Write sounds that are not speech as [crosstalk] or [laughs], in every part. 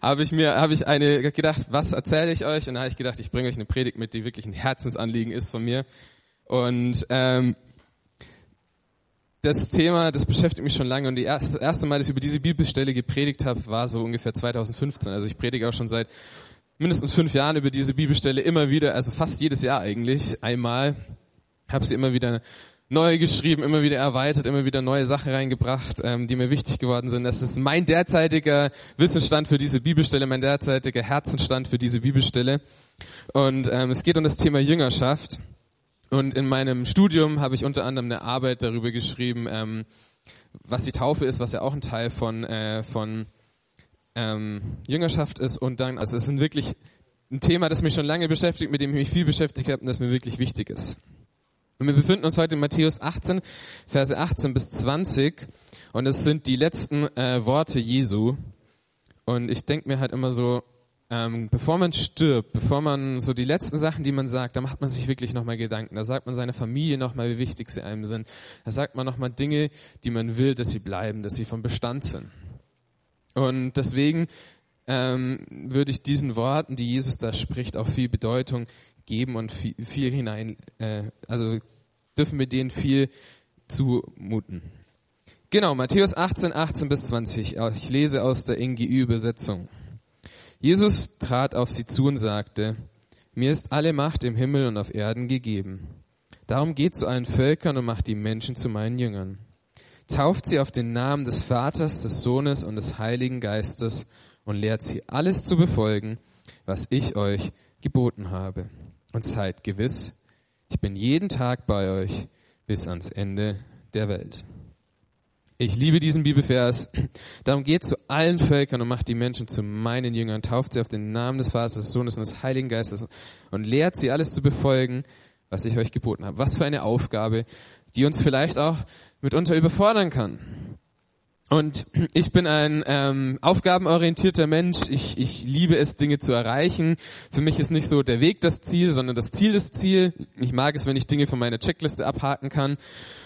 habe ich mir habe ich eine gedacht, was erzähle ich euch? Und da habe ich gedacht, ich bringe euch eine Predigt mit, die wirklich ein Herzensanliegen ist von mir. Und ähm, das Thema, das beschäftigt mich schon lange und das erste Mal, dass ich über diese Bibelstelle gepredigt habe, war so ungefähr 2015. Also ich predige auch schon seit mindestens fünf Jahren über diese Bibelstelle immer wieder, also fast jedes Jahr eigentlich einmal. Habe sie immer wieder neu geschrieben, immer wieder erweitert, immer wieder neue Sachen reingebracht, ähm, die mir wichtig geworden sind. Das ist mein derzeitiger Wissensstand für diese Bibelstelle, mein derzeitiger Herzenstand für diese Bibelstelle. Und ähm, es geht um das Thema Jüngerschaft. Und in meinem Studium habe ich unter anderem eine Arbeit darüber geschrieben, ähm, was die Taufe ist, was ja auch ein Teil von, äh, von ähm, Jüngerschaft ist. Und dann, also es ist wirklich ein Thema, das mich schon lange beschäftigt, mit dem ich mich viel beschäftigt habe und das mir wirklich wichtig ist. Und wir befinden uns heute in Matthäus 18, Verse 18 bis 20. Und es sind die letzten äh, Worte Jesu. Und ich denke mir halt immer so, ähm, bevor man stirbt, bevor man so die letzten Sachen, die man sagt, da macht man sich wirklich nochmal Gedanken. Da sagt man seiner Familie nochmal, wie wichtig sie einem sind. Da sagt man nochmal Dinge, die man will, dass sie bleiben, dass sie vom Bestand sind. Und deswegen ähm, würde ich diesen Worten, die Jesus da spricht, auch viel Bedeutung geben und viel, viel hinein, äh, also dürfen wir denen viel zumuten. Genau, Matthäus 18, 18 bis 20. Ich lese aus der NGÜ-Übersetzung. Jesus trat auf sie zu und sagte, mir ist alle Macht im Himmel und auf Erden gegeben. Darum geht zu allen Völkern und macht die Menschen zu meinen Jüngern. Tauft sie auf den Namen des Vaters, des Sohnes und des Heiligen Geistes und lehrt sie alles zu befolgen, was ich euch geboten habe. Und seid gewiss, ich bin jeden Tag bei euch bis ans Ende der Welt. Ich liebe diesen Bibelvers. Darum geht zu allen Völkern und macht die Menschen zu meinen Jüngern, tauft sie auf den Namen des Vaters, des Sohnes und des Heiligen Geistes und lehrt sie alles zu befolgen, was ich euch geboten habe. Was für eine Aufgabe, die uns vielleicht auch mitunter überfordern kann. Und [clears throat] ich bin ein ähm, aufgabenorientierter Mensch. Ich, ich liebe es, Dinge zu erreichen. Für mich ist nicht so der Weg das Ziel, sondern das Ziel das Ziel. Ich mag es, wenn ich Dinge von meiner Checkliste abhaken kann.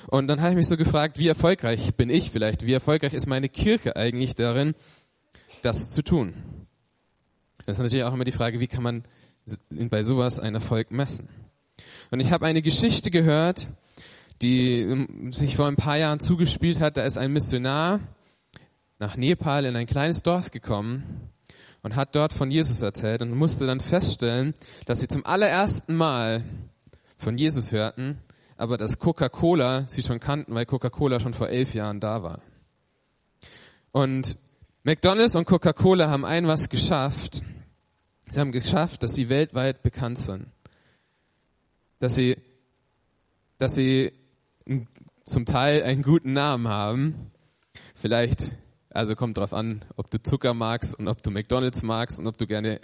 Und dann habe ich mich so gefragt, wie erfolgreich bin ich vielleicht? Wie erfolgreich ist meine Kirche eigentlich darin, das zu tun? Das ist natürlich auch immer die Frage, wie kann man bei sowas einen Erfolg messen? Und ich habe eine Geschichte gehört, die ähm, sich vor ein paar Jahren zugespielt hat. Da ist ein Missionar nach Nepal in ein kleines Dorf gekommen und hat dort von Jesus erzählt und musste dann feststellen, dass sie zum allerersten Mal von Jesus hörten, aber dass Coca-Cola sie schon kannten, weil Coca-Cola schon vor elf Jahren da war. Und McDonald's und Coca-Cola haben ein was geschafft. Sie haben geschafft, dass sie weltweit bekannt sind. Dass sie, dass sie zum Teil einen guten Namen haben. Vielleicht, also kommt drauf an, ob du Zucker magst und ob du McDonalds magst und ob du gerne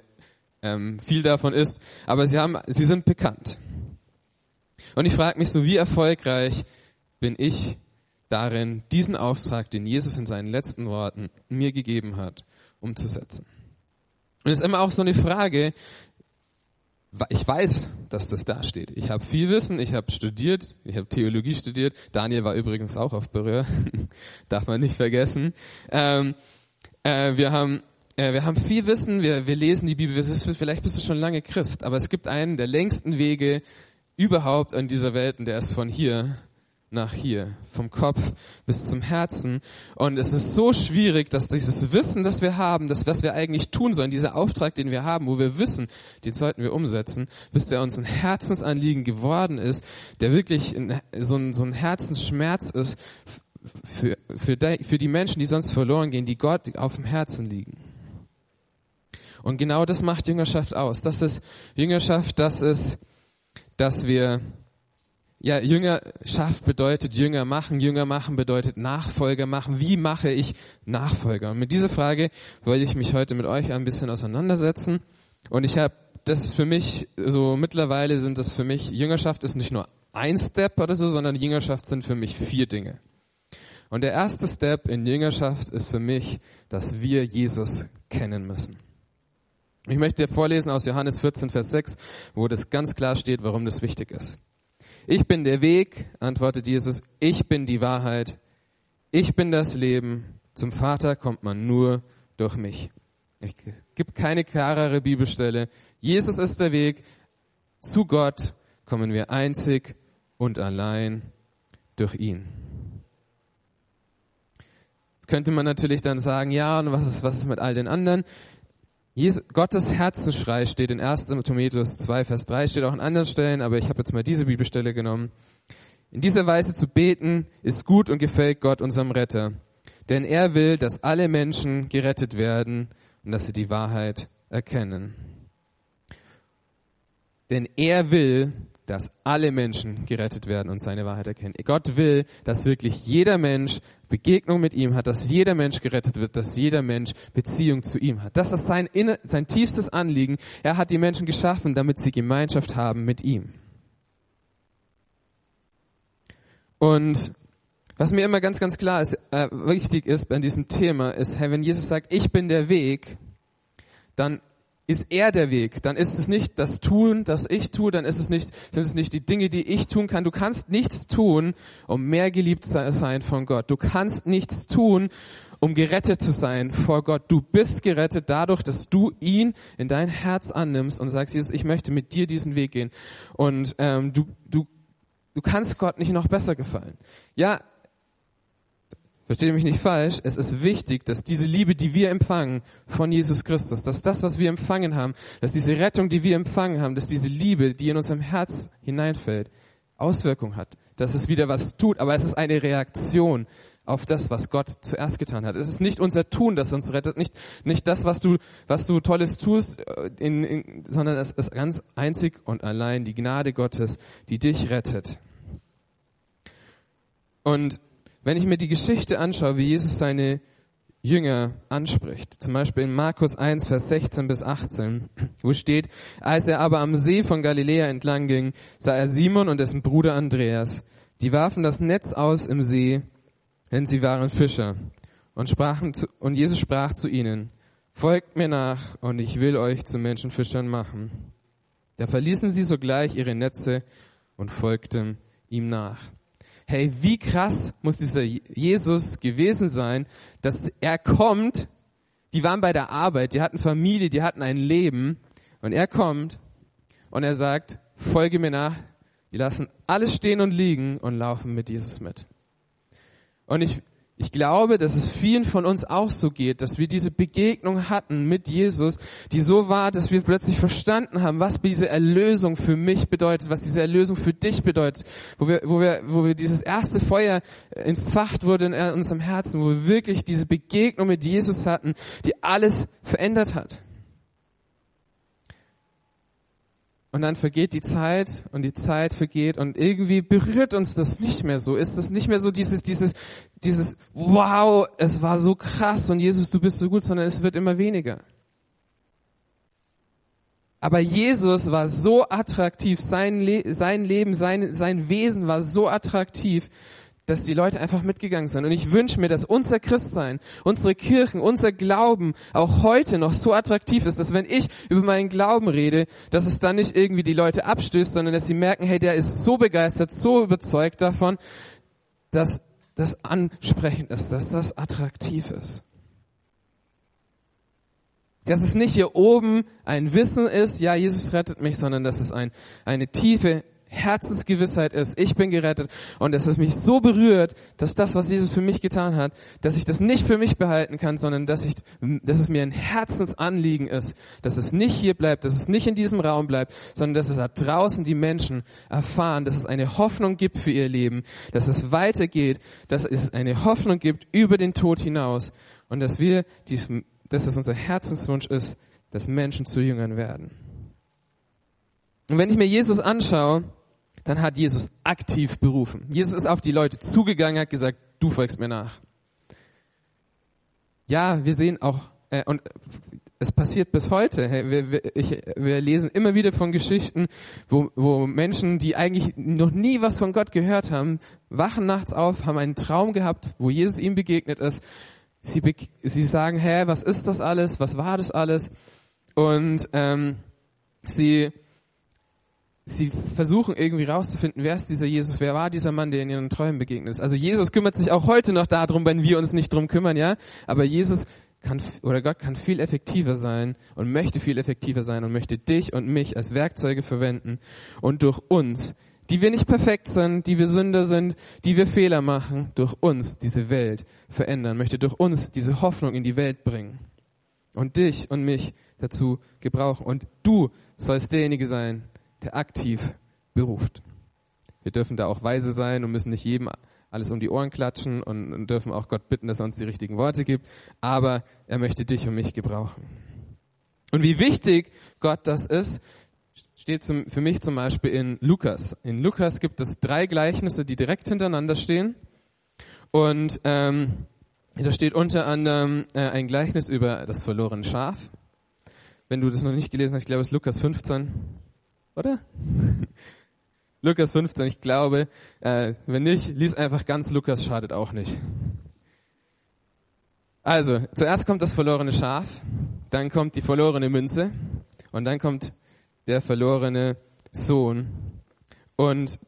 ähm, viel davon isst. Aber sie haben, sie sind bekannt. Und ich frage mich so, wie erfolgreich bin ich darin, diesen Auftrag, den Jesus in seinen letzten Worten mir gegeben hat, umzusetzen. Und es ist immer auch so eine Frage, ich weiß, dass das da steht. Ich habe viel Wissen, ich habe studiert, ich habe Theologie studiert. Daniel war übrigens auch auf Berühr, [laughs] darf man nicht vergessen. Ähm, äh, wir haben äh, wir haben viel Wissen, wir, wir lesen die Bibel. Vielleicht bist du schon lange Christ, aber es gibt einen der längsten Wege überhaupt in dieser Welt und der ist von hier nach hier, vom Kopf bis zum Herzen. Und es ist so schwierig, dass dieses Wissen, das wir haben, das, was wir eigentlich tun sollen, dieser Auftrag, den wir haben, wo wir wissen, den sollten wir umsetzen, bis der uns ein Herzensanliegen geworden ist, der wirklich so ein, so ein Herzensschmerz ist für, für, die, für die Menschen, die sonst verloren gehen, die Gott auf dem Herzen liegen. Und genau das macht Jüngerschaft aus. Das ist Jüngerschaft, das ist, dass wir ja, Jüngerschaft bedeutet Jünger machen. Jünger machen bedeutet Nachfolger machen. Wie mache ich Nachfolger? Und mit dieser Frage wollte ich mich heute mit euch ein bisschen auseinandersetzen. Und ich habe das für mich, so mittlerweile sind das für mich, Jüngerschaft ist nicht nur ein Step oder so, sondern Jüngerschaft sind für mich vier Dinge. Und der erste Step in Jüngerschaft ist für mich, dass wir Jesus kennen müssen. Ich möchte dir vorlesen aus Johannes 14, Vers 6, wo das ganz klar steht, warum das wichtig ist. Ich bin der Weg, antwortet Jesus, ich bin die Wahrheit, ich bin das Leben, zum Vater kommt man nur durch mich. Es gibt keine klarere Bibelstelle. Jesus ist der Weg. Zu Gott kommen wir einzig und allein durch ihn. Jetzt könnte man natürlich dann sagen, ja, und was ist, was ist mit all den anderen? Gottes Herzensschrei steht in 1. Timotheus 2, Vers 3, steht auch an anderen Stellen, aber ich habe jetzt mal diese Bibelstelle genommen. In dieser Weise zu beten ist gut und gefällt Gott, unserem Retter. Denn er will, dass alle Menschen gerettet werden und dass sie die Wahrheit erkennen. Denn er will, dass alle Menschen gerettet werden und seine Wahrheit erkennen. Gott will, dass wirklich jeder Mensch Begegnung mit ihm hat, dass jeder Mensch gerettet wird, dass jeder Mensch Beziehung zu ihm hat. Das ist sein, sein tiefstes Anliegen. Er hat die Menschen geschaffen, damit sie Gemeinschaft haben mit ihm. Und was mir immer ganz, ganz klar ist, äh, wichtig ist bei diesem Thema, ist, hey, wenn Jesus sagt, ich bin der Weg, dann ist er der Weg. Dann ist es nicht das Tun, das ich tue, dann ist es nicht, sind es nicht die Dinge, die ich tun kann. Du kannst nichts tun, um mehr geliebt zu sein von Gott. Du kannst nichts tun, um gerettet zu sein vor Gott. Du bist gerettet dadurch, dass du ihn in dein Herz annimmst und sagst, Jesus, ich möchte mit dir diesen Weg gehen. Und ähm, du, du Du kannst Gott nicht noch besser gefallen. Ja, verstehe mich nicht falsch, es ist wichtig, dass diese Liebe, die wir empfangen von Jesus Christus, dass das, was wir empfangen haben, dass diese Rettung, die wir empfangen haben, dass diese Liebe, die in unserem Herz hineinfällt, Auswirkung hat, dass es wieder was tut, aber es ist eine Reaktion auf das, was Gott zuerst getan hat. Es ist nicht unser Tun, das uns rettet, nicht, nicht das, was du, was du Tolles tust, äh, in, in, sondern es ist ganz einzig und allein die Gnade Gottes, die dich rettet. Und wenn ich mir die Geschichte anschaue, wie Jesus seine Jünger anspricht, zum Beispiel in Markus 1, Vers 16 bis 18, wo steht, als er aber am See von Galiläa entlang ging, sah er Simon und dessen Bruder Andreas. Die warfen das Netz aus im See, denn sie waren Fischer. Und, sprachen zu, und Jesus sprach zu ihnen, folgt mir nach und ich will euch zu Menschenfischern machen. Da verließen sie sogleich ihre Netze und folgten ihm nach. Hey, wie krass muss dieser Jesus gewesen sein, dass er kommt, die waren bei der Arbeit, die hatten Familie, die hatten ein Leben. Und er kommt und er sagt, folge mir nach, die lassen alles stehen und liegen und laufen mit Jesus mit. Und ich, ich glaube, dass es vielen von uns auch so geht, dass wir diese Begegnung hatten mit Jesus, die so war, dass wir plötzlich verstanden haben, was diese Erlösung für mich bedeutet, was diese Erlösung für dich bedeutet, wo wir, wo wir, wo wir dieses erste Feuer entfacht wurde in unserem Herzen, wo wir wirklich diese Begegnung mit Jesus hatten, die alles verändert hat. Und dann vergeht die Zeit und die Zeit vergeht und irgendwie berührt uns das nicht mehr so. Ist das nicht mehr so dieses, dieses, dieses, wow, es war so krass und Jesus, du bist so gut, sondern es wird immer weniger. Aber Jesus war so attraktiv, sein, Le sein Leben, sein, sein Wesen war so attraktiv, dass die Leute einfach mitgegangen sind. Und ich wünsche mir, dass unser Christsein, unsere Kirchen, unser Glauben auch heute noch so attraktiv ist, dass wenn ich über meinen Glauben rede, dass es dann nicht irgendwie die Leute abstößt, sondern dass sie merken, hey, der ist so begeistert, so überzeugt davon, dass das ansprechend ist, dass das attraktiv ist. Dass es nicht hier oben ein Wissen ist, ja, Jesus rettet mich, sondern dass es ein, eine tiefe Herzensgewissheit ist, ich bin gerettet und dass es mich so berührt, dass das, was Jesus für mich getan hat, dass ich das nicht für mich behalten kann, sondern dass ich, dass es mir ein Herzensanliegen ist, dass es nicht hier bleibt, dass es nicht in diesem Raum bleibt, sondern dass es da draußen die Menschen erfahren, dass es eine Hoffnung gibt für ihr Leben, dass es weitergeht, dass es eine Hoffnung gibt über den Tod hinaus und dass wir, dies, dass es unser Herzenswunsch ist, dass Menschen zu Jüngern werden. Und wenn ich mir Jesus anschaue, dann hat Jesus aktiv berufen. Jesus ist auf die Leute zugegangen, hat gesagt, du folgst mir nach. Ja, wir sehen auch, äh, und es passiert bis heute. Hey, wir, wir, ich, wir lesen immer wieder von Geschichten, wo, wo Menschen, die eigentlich noch nie was von Gott gehört haben, wachen nachts auf, haben einen Traum gehabt, wo Jesus ihnen begegnet ist. Sie, sie sagen, hä, was ist das alles? Was war das alles? Und ähm, sie sie versuchen irgendwie rauszufinden, wer ist dieser Jesus, wer war dieser Mann, der in ihren Träumen begegnet ist. Also Jesus kümmert sich auch heute noch darum, wenn wir uns nicht drum kümmern, ja. Aber Jesus kann, oder Gott kann viel effektiver sein und möchte viel effektiver sein und möchte dich und mich als Werkzeuge verwenden und durch uns, die wir nicht perfekt sind, die wir Sünder sind, die wir Fehler machen, durch uns diese Welt verändern, möchte durch uns diese Hoffnung in die Welt bringen und dich und mich dazu gebrauchen. Und du sollst derjenige sein, der aktiv beruft. Wir dürfen da auch weise sein und müssen nicht jedem alles um die Ohren klatschen und, dürfen auch Gott bitten, dass er uns die richtigen Worte gibt. Aber er möchte dich und mich gebrauchen. Und wie wichtig Gott das ist, steht zum, für mich zum Beispiel in Lukas. In Lukas gibt es drei Gleichnisse, die direkt hintereinander stehen. Und ähm, da steht unter anderem äh, ein Gleichnis über das verlorene Schaf. Wenn du das noch nicht gelesen hast, ich glaube es ist Lukas 15, oder? [laughs] Lukas 15, ich glaube, äh, wenn nicht, lies einfach ganz Lukas, schadet auch nicht. Also, zuerst kommt das verlorene Schaf, dann kommt die verlorene Münze und dann kommt der verlorene Sohn. Und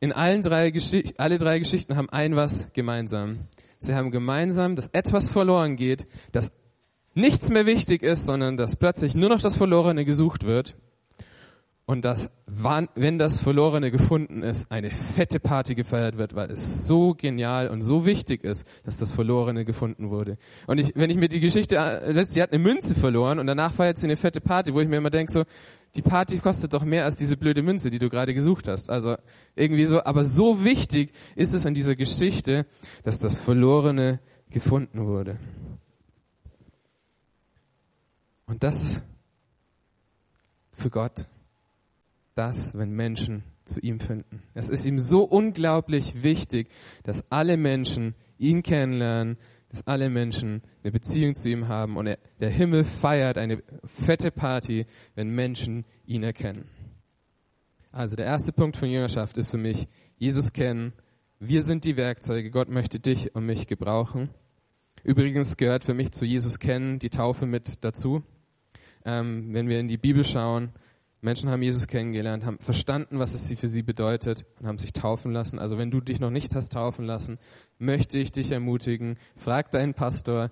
in allen drei Geschichten, alle drei Geschichten haben ein was gemeinsam. Sie haben gemeinsam, dass etwas verloren geht, dass nichts mehr wichtig ist, sondern dass plötzlich nur noch das Verlorene gesucht wird und dass, wenn das Verlorene gefunden ist, eine fette Party gefeiert wird, weil es so genial und so wichtig ist, dass das Verlorene gefunden wurde. Und ich, wenn ich mir die Geschichte äh, lässt, sie hat eine Münze verloren und danach feiert sie eine fette Party, wo ich mir immer denke, so, die Party kostet doch mehr als diese blöde Münze, die du gerade gesucht hast. Also irgendwie so, aber so wichtig ist es an dieser Geschichte, dass das Verlorene gefunden wurde. Und das ist für Gott das, wenn Menschen zu ihm finden. Es ist ihm so unglaublich wichtig, dass alle Menschen ihn kennenlernen, dass alle Menschen eine Beziehung zu ihm haben und er, der Himmel feiert eine fette Party, wenn Menschen ihn erkennen. Also der erste Punkt von Jüngerschaft ist für mich, Jesus kennen. Wir sind die Werkzeuge. Gott möchte dich und mich gebrauchen. Übrigens gehört für mich zu Jesus kennen die Taufe mit dazu. Ähm, wenn wir in die Bibel schauen, Menschen haben Jesus kennengelernt, haben verstanden, was es für sie bedeutet und haben sich taufen lassen. Also wenn du dich noch nicht hast taufen lassen, möchte ich dich ermutigen, frag deinen Pastor,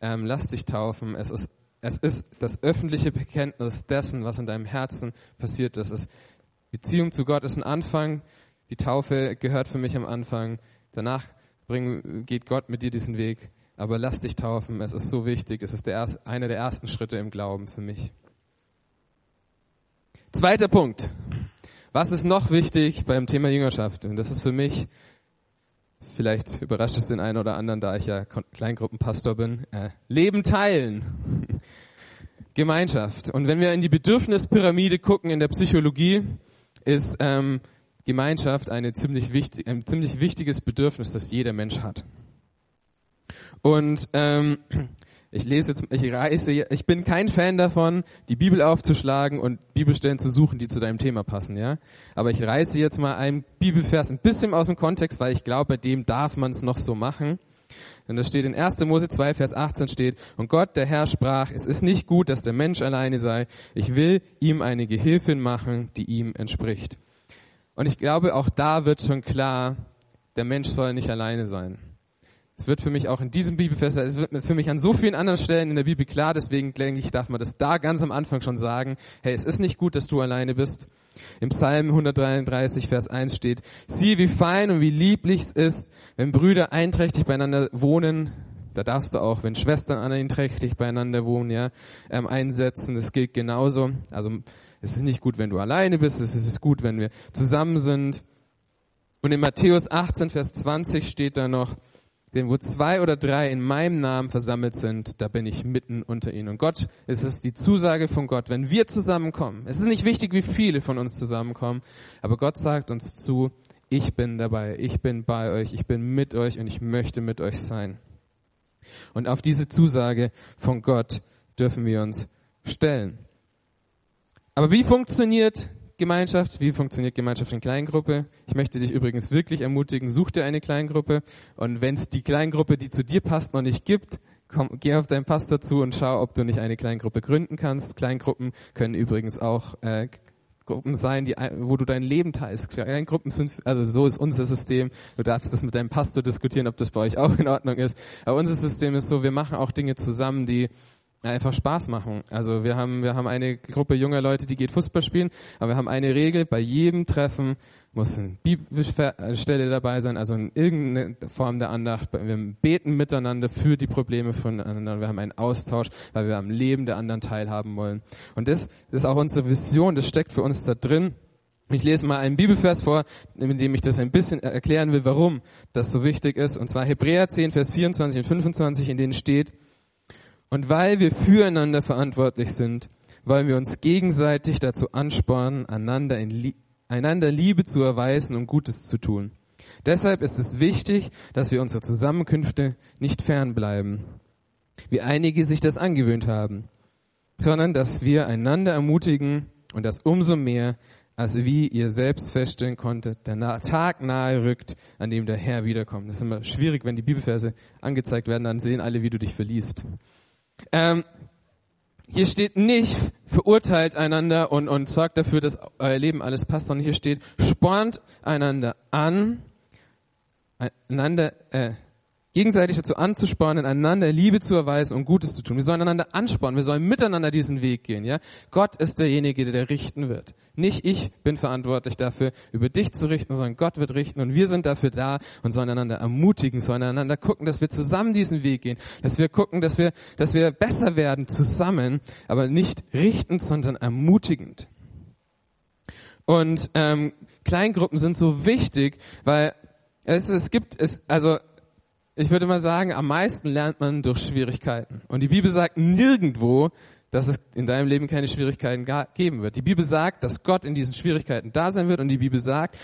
ähm, lass dich taufen. Es ist, es ist das öffentliche Bekenntnis dessen, was in deinem Herzen passiert ist. Es, Beziehung zu Gott ist ein Anfang. Die Taufe gehört für mich am Anfang. Danach bring, geht Gott mit dir diesen Weg. Aber lass dich taufen. Es ist so wichtig. Es ist der, einer der ersten Schritte im Glauben für mich. Zweiter Punkt. Was ist noch wichtig beim Thema Jüngerschaft? Und das ist für mich, vielleicht überrascht es den einen oder anderen, da ich ja Kleingruppenpastor bin, äh, Leben teilen. [laughs] Gemeinschaft. Und wenn wir in die Bedürfnispyramide gucken in der Psychologie, ist ähm, Gemeinschaft eine ziemlich wichtig, ein ziemlich wichtiges Bedürfnis, das jeder Mensch hat. Und ähm, ich lese jetzt, ich reise, ich bin kein Fan davon, die Bibel aufzuschlagen und Bibelstellen zu suchen, die zu deinem Thema passen, ja. Aber ich reiße jetzt mal einen Bibelvers ein bisschen aus dem Kontext, weil ich glaube, bei dem darf man es noch so machen. Denn da steht in 1. Mose 2, Vers 18 steht, und Gott, der Herr, sprach, es ist nicht gut, dass der Mensch alleine sei. Ich will ihm eine Gehilfin machen, die ihm entspricht. Und ich glaube, auch da wird schon klar, der Mensch soll nicht alleine sein. Es wird für mich auch in diesem Bibelvers, es wird für mich an so vielen anderen Stellen in der Bibel klar, deswegen denke ich, darf man das da ganz am Anfang schon sagen. Hey, es ist nicht gut, dass du alleine bist. Im Psalm 133, Vers 1 steht, sieh, wie fein und wie lieblich es ist, wenn Brüder einträchtig beieinander wohnen. Da darfst du auch, wenn Schwestern einträchtig beieinander wohnen, ja, ähm, einsetzen. Das gilt genauso. Also, es ist nicht gut, wenn du alleine bist. Es ist gut, wenn wir zusammen sind. Und in Matthäus 18, Vers 20 steht da noch, denn wo zwei oder drei in meinem Namen versammelt sind, da bin ich mitten unter ihnen. Und Gott, es ist die Zusage von Gott, wenn wir zusammenkommen. Es ist nicht wichtig, wie viele von uns zusammenkommen, aber Gott sagt uns zu, ich bin dabei, ich bin bei euch, ich bin mit euch und ich möchte mit euch sein. Und auf diese Zusage von Gott dürfen wir uns stellen. Aber wie funktioniert Gemeinschaft? Wie funktioniert Gemeinschaft in Kleingruppe? Ich möchte dich übrigens wirklich ermutigen, such dir eine Kleingruppe und wenn es die Kleingruppe, die zu dir passt, noch nicht gibt, komm, geh auf deinen Pastor zu und schau, ob du nicht eine Kleingruppe gründen kannst. Kleingruppen können übrigens auch äh, Gruppen sein, die, wo du dein Leben teilst. Kleingruppen sind, also so ist unser System. Du darfst das mit deinem Pastor diskutieren, ob das bei euch auch in Ordnung ist. Aber unser System ist so, wir machen auch Dinge zusammen, die einfach Spaß machen. Also wir haben, wir haben eine Gruppe junger Leute, die geht Fußball spielen, aber wir haben eine Regel, bei jedem Treffen muss eine Bibelstelle dabei sein, also in irgendeiner Form der Andacht. Wir beten miteinander für die Probleme voneinander. Wir haben einen Austausch, weil wir am Leben der anderen teilhaben wollen. Und das, ist auch unsere Vision, das steckt für uns da drin. Ich lese mal einen Bibelvers vor, in dem ich das ein bisschen erklären will, warum das so wichtig ist. Und zwar Hebräer 10, Vers 24 und 25, in denen steht, und weil wir füreinander verantwortlich sind, wollen wir uns gegenseitig dazu anspornen, einander, in, einander Liebe zu erweisen und Gutes zu tun. Deshalb ist es wichtig, dass wir unsere Zusammenkünfte nicht fernbleiben, wie einige sich das angewöhnt haben, sondern dass wir einander ermutigen und das umso mehr, als wie ihr selbst feststellen konntet, der Tag nahe rückt, an dem der Herr wiederkommt. Das ist immer schwierig, wenn die Bibelverse angezeigt werden, dann sehen alle, wie du dich verliest. Ähm, hier steht nicht, verurteilt einander und, und sorgt dafür, dass euer Leben alles passt, sondern hier steht, spornt einander an, einander, äh, gegenseitig dazu anzuspornen, einander Liebe zu erweisen und Gutes zu tun. Wir sollen einander anspornen, wir sollen miteinander diesen Weg gehen, ja. Gott ist derjenige, der richten wird. Nicht ich bin verantwortlich dafür, über dich zu richten, sondern Gott wird richten und wir sind dafür da und sollen einander ermutigen, sollen einander gucken, dass wir zusammen diesen Weg gehen, dass wir gucken, dass wir, dass wir besser werden zusammen, aber nicht richtend, sondern ermutigend. Und ähm, Kleingruppen sind so wichtig, weil es, es gibt, es, also ich würde mal sagen, am meisten lernt man durch Schwierigkeiten. Und die Bibel sagt nirgendwo, dass es in deinem Leben keine Schwierigkeiten geben wird. Die Bibel sagt, dass Gott in diesen Schwierigkeiten da sein wird und die Bibel sagt,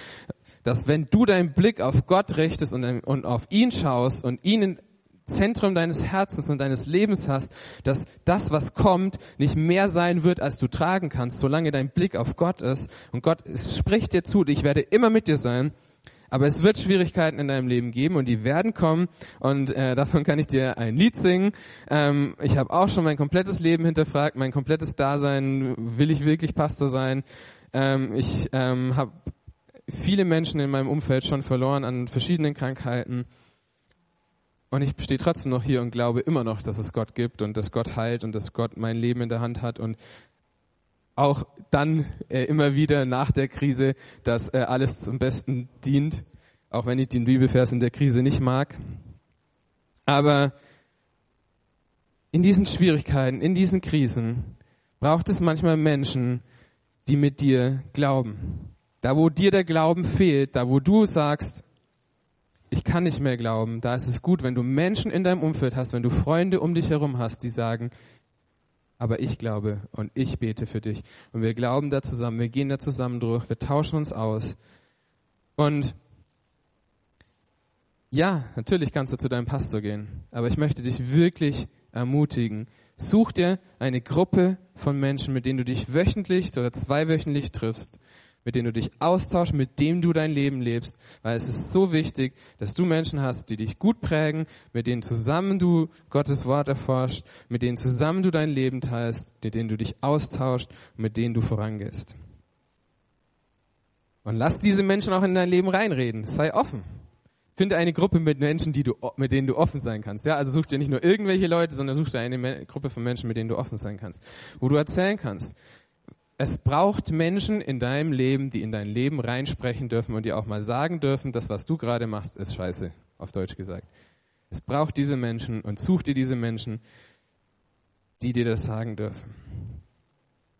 dass wenn du deinen Blick auf Gott richtest und, und auf ihn schaust und ihn im Zentrum deines Herzens und deines Lebens hast, dass das, was kommt, nicht mehr sein wird, als du tragen kannst, solange dein Blick auf Gott ist. Und Gott spricht dir zu, ich werde immer mit dir sein aber es wird Schwierigkeiten in deinem Leben geben und die werden kommen. Und äh, davon kann ich dir ein Lied singen. Ähm, ich habe auch schon mein komplettes Leben hinterfragt, mein komplettes Dasein. Will ich wirklich Pastor sein? Ähm, ich ähm, habe viele Menschen in meinem Umfeld schon verloren an verschiedenen Krankheiten. Und ich stehe trotzdem noch hier und glaube immer noch, dass es Gott gibt und dass Gott heilt und dass Gott mein Leben in der Hand hat und auch dann äh, immer wieder nach der Krise, dass äh, alles zum Besten dient, auch wenn ich den Bibelvers in der Krise nicht mag. Aber in diesen Schwierigkeiten, in diesen Krisen braucht es manchmal Menschen, die mit dir glauben. Da, wo dir der Glauben fehlt, da, wo du sagst, ich kann nicht mehr glauben, da ist es gut, wenn du Menschen in deinem Umfeld hast, wenn du Freunde um dich herum hast, die sagen, aber ich glaube und ich bete für dich. Und wir glauben da zusammen, wir gehen da zusammen durch, wir tauschen uns aus. Und ja, natürlich kannst du zu deinem Pastor gehen, aber ich möchte dich wirklich ermutigen. Such dir eine Gruppe von Menschen, mit denen du dich wöchentlich oder zweiwöchentlich triffst mit denen du dich austauschst, mit dem du dein Leben lebst, weil es ist so wichtig, dass du Menschen hast, die dich gut prägen, mit denen zusammen du Gottes Wort erforscht, mit denen zusammen du dein Leben teilst, mit denen du dich austauschst und mit denen du vorangehst. Und lass diese Menschen auch in dein Leben reinreden. Sei offen. Finde eine Gruppe mit Menschen, die du, mit denen du offen sein kannst. Ja, also such dir nicht nur irgendwelche Leute, sondern such dir eine Gruppe von Menschen, mit denen du offen sein kannst, wo du erzählen kannst. Es braucht Menschen in deinem Leben, die in dein Leben reinsprechen dürfen und dir auch mal sagen dürfen, das, was du gerade machst, ist scheiße, auf Deutsch gesagt. Es braucht diese Menschen und such dir diese Menschen, die dir das sagen dürfen.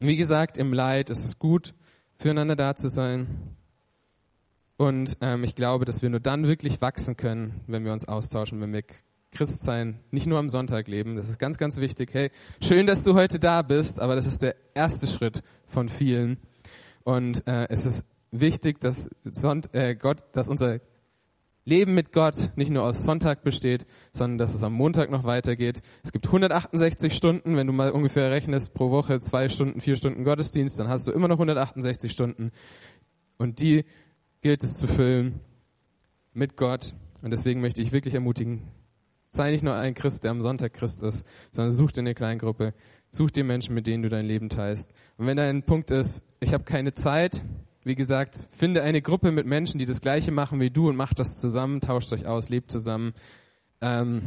Wie gesagt, im Leid ist es gut, füreinander da zu sein. Und ähm, ich glaube, dass wir nur dann wirklich wachsen können, wenn wir uns austauschen, wenn wir Christsein nicht nur am Sonntag leben. Das ist ganz, ganz wichtig. Hey, schön, dass du heute da bist, aber das ist der erste Schritt von vielen. Und äh, es ist wichtig, dass, Sonnt äh, Gott, dass unser Leben mit Gott nicht nur aus Sonntag besteht, sondern dass es am Montag noch weitergeht. Es gibt 168 Stunden, wenn du mal ungefähr rechnest, pro Woche zwei Stunden, vier Stunden Gottesdienst, dann hast du immer noch 168 Stunden. Und die gilt es zu füllen mit Gott. Und deswegen möchte ich wirklich ermutigen, Sei nicht nur ein Christ, der am Sonntag Christ ist, sondern such dir eine Kleingruppe, such dir Menschen, mit denen du dein Leben teilst. Und wenn dein Punkt ist, ich habe keine Zeit, wie gesagt, finde eine Gruppe mit Menschen, die das Gleiche machen wie du und macht das zusammen, tauscht euch aus, lebt zusammen. Ähm,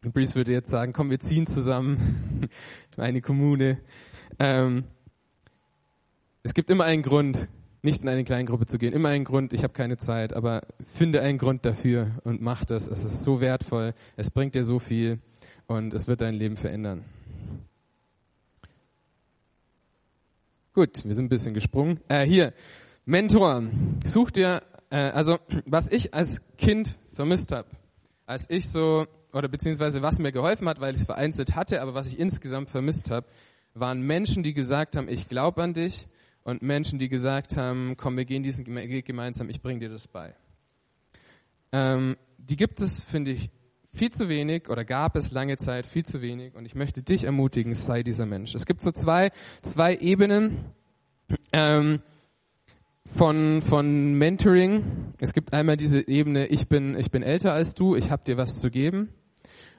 Breeze würde jetzt sagen, komm, wir ziehen zusammen, [laughs] eine Kommune. Ähm, es gibt immer einen Grund, nicht in eine Kleingruppe zu gehen. Immer einen Grund, ich habe keine Zeit, aber finde einen Grund dafür und mach das. Es ist so wertvoll, es bringt dir so viel und es wird dein Leben verändern. Gut, wir sind ein bisschen gesprungen. Äh, hier, Mentor. Such dir, äh, also was ich als Kind vermisst habe, als ich so, oder beziehungsweise was mir geholfen hat, weil ich es vereinzelt hatte, aber was ich insgesamt vermisst habe, waren Menschen, die gesagt haben, ich glaube an dich, und Menschen, die gesagt haben, komm, wir gehen diesen Weg gemeinsam, ich bringe dir das bei. Ähm, die gibt es, finde ich, viel zu wenig oder gab es lange Zeit viel zu wenig und ich möchte dich ermutigen, sei dieser Mensch. Es gibt so zwei, zwei Ebenen ähm, von, von Mentoring. Es gibt einmal diese Ebene, ich bin, ich bin älter als du, ich habe dir was zu geben.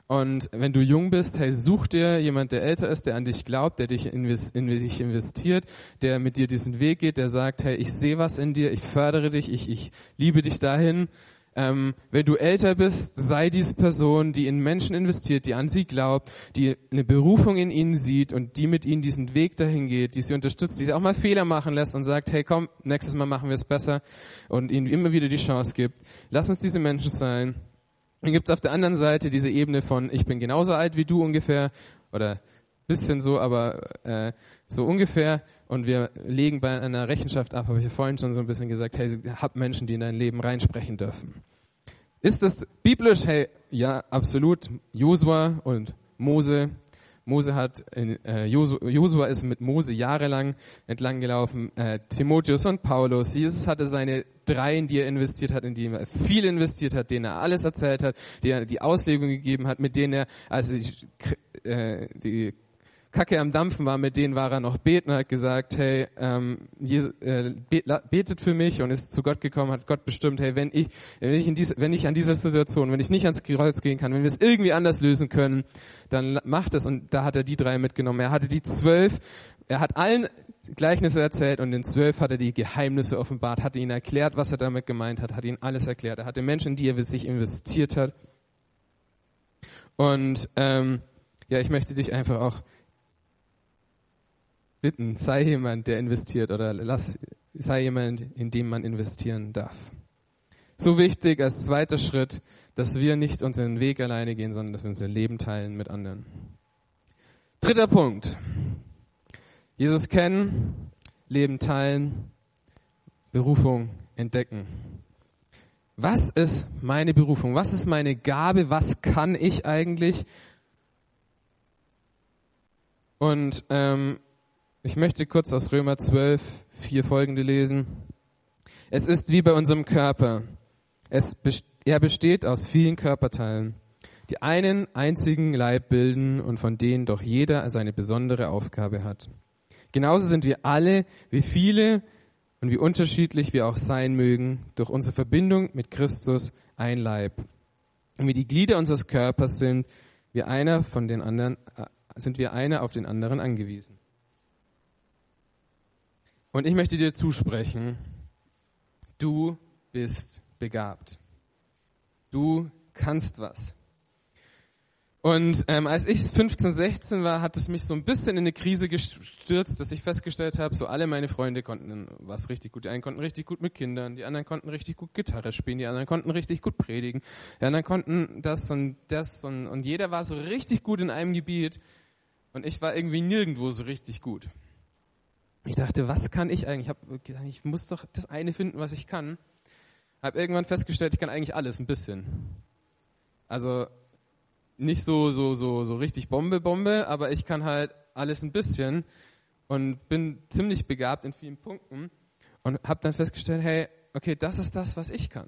Und wenn du jung bist, hey, such dir jemand, der älter ist, der an dich glaubt, der dich in, dich investiert, der mit dir diesen Weg geht, der sagt, hey, ich sehe was in dir, ich fördere dich, ich, ich liebe dich dahin. Ähm, wenn du älter bist, sei diese Person, die in Menschen investiert, die an sie glaubt, die eine Berufung in ihnen sieht und die mit ihnen diesen Weg dahin geht, die sie unterstützt, die sie auch mal Fehler machen lässt und sagt, hey komm, nächstes Mal machen wir es besser und ihnen immer wieder die Chance gibt. Lass uns diese Menschen sein. Dann gibt es auf der anderen Seite diese Ebene von, ich bin genauso alt wie du ungefähr, oder bisschen so, aber äh, so ungefähr. Und wir legen bei einer Rechenschaft ab, habe ich ja vorhin schon so ein bisschen gesagt, hey, hab Menschen, die in dein Leben reinsprechen dürfen. Ist das biblisch? Hey, ja, absolut. Josua und Mose Mose hat, äh, Josua ist mit Mose jahrelang entlang gelaufen, äh, Timotheus und Paulus. Jesus hatte seine drei, in die er investiert hat, in die er viel investiert hat, denen er alles erzählt hat, denen er die Auslegung gegeben hat, mit denen er, also die, äh, die Kacke am Dampfen war, mit denen war er noch beten, hat gesagt, hey, ähm, Jesus, äh, betet für mich und ist zu Gott gekommen, hat Gott bestimmt, hey, wenn ich, wenn ich, in diese, wenn ich an dieser Situation, wenn ich nicht ans Kreuz gehen kann, wenn wir es irgendwie anders lösen können, dann macht es. Und da hat er die drei mitgenommen. Er hatte die zwölf, er hat allen Gleichnisse erzählt und den zwölf hat er die Geheimnisse offenbart, hat ihnen erklärt, was er damit gemeint hat, hat ihnen alles erklärt. Er hatte Menschen, die er sich investiert hat. Und ähm, ja, ich möchte dich einfach auch bitten, sei jemand, der investiert oder lass, sei jemand, in dem man investieren darf. So wichtig als zweiter Schritt, dass wir nicht unseren Weg alleine gehen, sondern dass wir unser Leben teilen mit anderen. Dritter Punkt. Jesus kennen, Leben teilen, Berufung entdecken. Was ist meine Berufung? Was ist meine Gabe? Was kann ich eigentlich? Und ähm, ich möchte kurz aus Römer 12, vier folgende lesen. Es ist wie bei unserem Körper. Es, er besteht aus vielen Körperteilen, die einen einzigen Leib bilden und von denen doch jeder seine besondere Aufgabe hat. Genauso sind wir alle, wie viele und wie unterschiedlich wir auch sein mögen, durch unsere Verbindung mit Christus ein Leib. Und wie die Glieder unseres Körpers sind, wir einer von den anderen, äh, sind wir einer auf den anderen angewiesen. Und ich möchte dir zusprechen, du bist begabt. Du kannst was. Und ähm, als ich 15, 16 war, hat es mich so ein bisschen in eine Krise gestürzt, dass ich festgestellt habe, so alle meine Freunde konnten was richtig gut. Die einen konnten richtig gut mit Kindern, die anderen konnten richtig gut Gitarre spielen, die anderen konnten richtig gut predigen, die anderen konnten das und das und, und jeder war so richtig gut in einem Gebiet und ich war irgendwie nirgendwo so richtig gut. Ich dachte, was kann ich eigentlich? Ich, hab, ich muss doch das eine finden, was ich kann. Habe irgendwann festgestellt, ich kann eigentlich alles ein bisschen. Also nicht so so so so richtig Bombe Bombe, aber ich kann halt alles ein bisschen und bin ziemlich begabt in vielen Punkten und habe dann festgestellt, hey, okay, das ist das, was ich kann.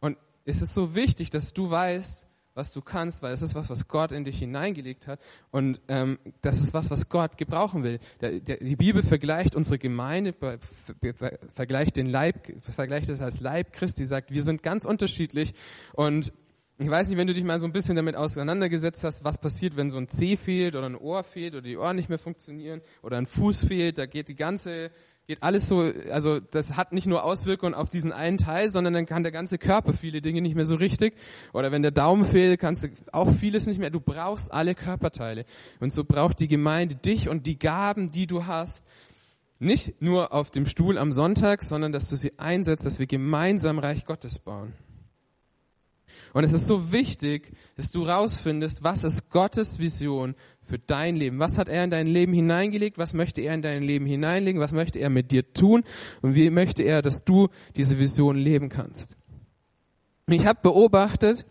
Und es ist so wichtig, dass du weißt, was du kannst, weil es ist was, was Gott in dich hineingelegt hat und ähm, das ist was, was Gott gebrauchen will. Der, der, die Bibel vergleicht unsere Gemeinde, vergleicht den Leib, vergleicht es als Leib Christi, sagt, wir sind ganz unterschiedlich und Ich weiß nicht, wenn du dich mal so ein bisschen damit auseinandergesetzt hast, was passiert, wenn so ein Zeh fehlt oder ein Ohr fehlt oder die Ohren nicht mehr funktionieren oder ein Fuß fehlt, da geht die ganze, geht alles so, also das hat nicht nur Auswirkungen auf diesen einen Teil, sondern dann kann der ganze Körper viele Dinge nicht mehr so richtig. Oder wenn der Daumen fehlt, kannst du auch vieles nicht mehr. Du brauchst alle Körperteile. Und so braucht die Gemeinde dich und die Gaben, die du hast, nicht nur auf dem Stuhl am Sonntag, sondern dass du sie einsetzt, dass wir gemeinsam Reich Gottes bauen. Und es ist so wichtig, dass du rausfindest, was ist Gottes Vision für dein Leben? Was hat er in dein Leben hineingelegt? Was möchte er in dein Leben hineinlegen? Was möchte er mit dir tun? Und wie möchte er, dass du diese Vision leben kannst? Ich habe beobachtet,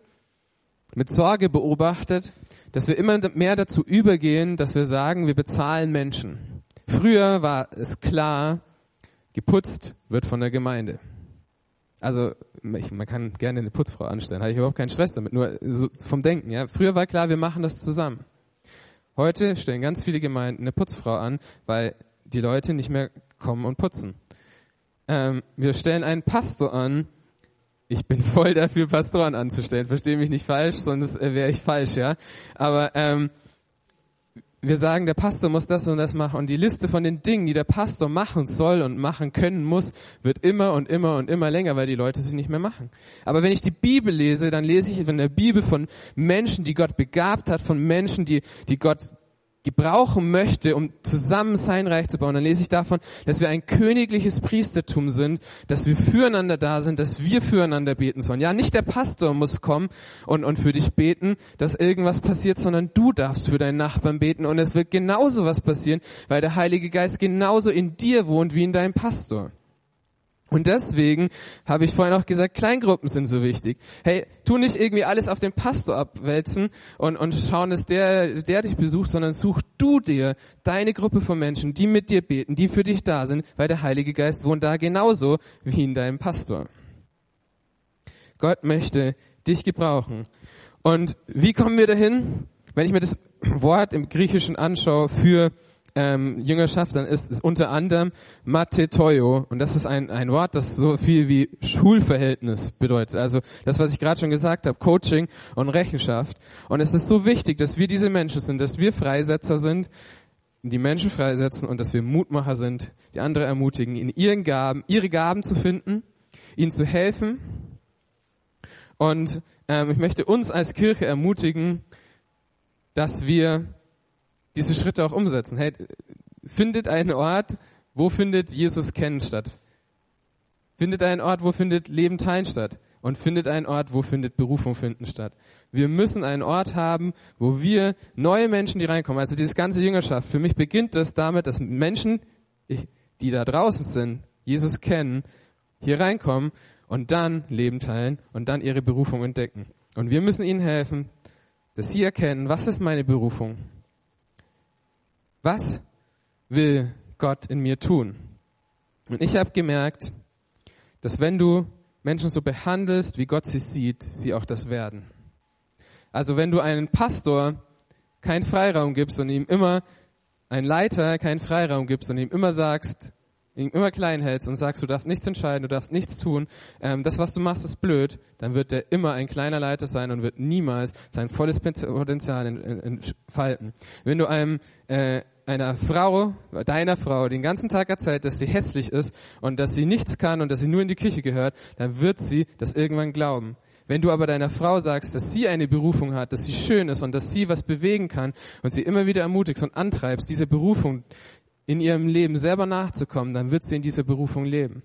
mit Sorge beobachtet, dass wir immer mehr dazu übergehen, dass wir sagen, wir bezahlen Menschen. Früher war es klar, geputzt wird von der Gemeinde. Also ich, man kann gerne eine Putzfrau anstellen, habe ich überhaupt keinen Stress damit, nur so vom Denken. Ja, früher war klar, wir machen das zusammen. Heute stellen ganz viele Gemeinden eine Putzfrau an, weil die Leute nicht mehr kommen und putzen. Ähm, wir stellen einen Pastor an. Ich bin voll dafür, Pastoren anzustellen. Verstehe mich nicht falsch, sonst äh, wäre ich falsch, ja. Aber ähm, wir sagen, der Pastor muss das und das machen und die Liste von den Dingen, die der Pastor machen soll und machen können muss, wird immer und immer und immer länger, weil die Leute sie nicht mehr machen. Aber wenn ich die Bibel lese, dann lese ich in der Bibel von Menschen, die Gott begabt hat, von Menschen, die, die Gott gebrauchen möchte, um zusammen sein Reich zu bauen, dann lese ich davon, dass wir ein königliches Priestertum sind, dass wir füreinander da sind, dass wir füreinander beten sollen. Ja, nicht der Pastor muss kommen und, und für dich beten, dass irgendwas passiert, sondern du darfst für deinen Nachbarn beten und es wird genauso was passieren, weil der Heilige Geist genauso in dir wohnt wie in deinem Pastor. Und deswegen habe ich vorhin auch gesagt, Kleingruppen sind so wichtig. Hey, tu nicht irgendwie alles auf den Pastor abwälzen und, und schauen, dass der, der dich besucht, sondern such du dir deine Gruppe von Menschen, die mit dir beten, die für dich da sind, weil der Heilige Geist wohnt da genauso wie in deinem Pastor. Gott möchte dich gebrauchen. Und wie kommen wir dahin? Wenn ich mir das Wort im Griechischen anschaue für ähm, Jüngerschaft, dann ist es unter anderem Matetoio. Und das ist ein, ein Wort, das so viel wie Schulverhältnis bedeutet. Also das, was ich gerade schon gesagt habe, Coaching und Rechenschaft. Und es ist so wichtig, dass wir diese Menschen sind, dass wir Freisetzer sind, die Menschen freisetzen und dass wir Mutmacher sind, die andere ermutigen, in ihren Gaben, ihre Gaben zu finden, ihnen zu helfen. Und ähm, ich möchte uns als Kirche ermutigen, dass wir diese Schritte auch umsetzen. Hey, findet einen Ort, wo findet Jesus kennen statt? Findet einen Ort, wo findet Leben teilen statt? Und findet einen Ort, wo findet Berufung finden statt? Wir müssen einen Ort haben, wo wir neue Menschen, die reinkommen, also dieses ganze Jüngerschaft. Für mich beginnt das damit, dass Menschen, die da draußen sind, Jesus kennen, hier reinkommen und dann Leben teilen und dann ihre Berufung entdecken. Und wir müssen ihnen helfen, dass sie erkennen, was ist meine Berufung? Was will Gott in mir tun? Und ich habe gemerkt, dass wenn du Menschen so behandelst, wie Gott sie sieht, sie auch das werden. Also wenn du einen Pastor keinen Freiraum gibst und ihm immer, einen Leiter keinen Freiraum gibst und ihm immer sagst, ihn immer klein hältst und sagst, du darfst nichts entscheiden, du darfst nichts tun, ähm, das, was du machst, ist blöd, dann wird der immer ein kleiner Leiter sein und wird niemals sein volles Potenzial entfalten. Wenn du einem äh, einer Frau, deiner Frau, den ganzen Tag erzählt, dass sie hässlich ist und dass sie nichts kann und dass sie nur in die Küche gehört, dann wird sie das irgendwann glauben. Wenn du aber deiner Frau sagst, dass sie eine Berufung hat, dass sie schön ist und dass sie was bewegen kann und sie immer wieder ermutigst und antreibst, diese Berufung in ihrem Leben selber nachzukommen, dann wird sie in dieser Berufung leben.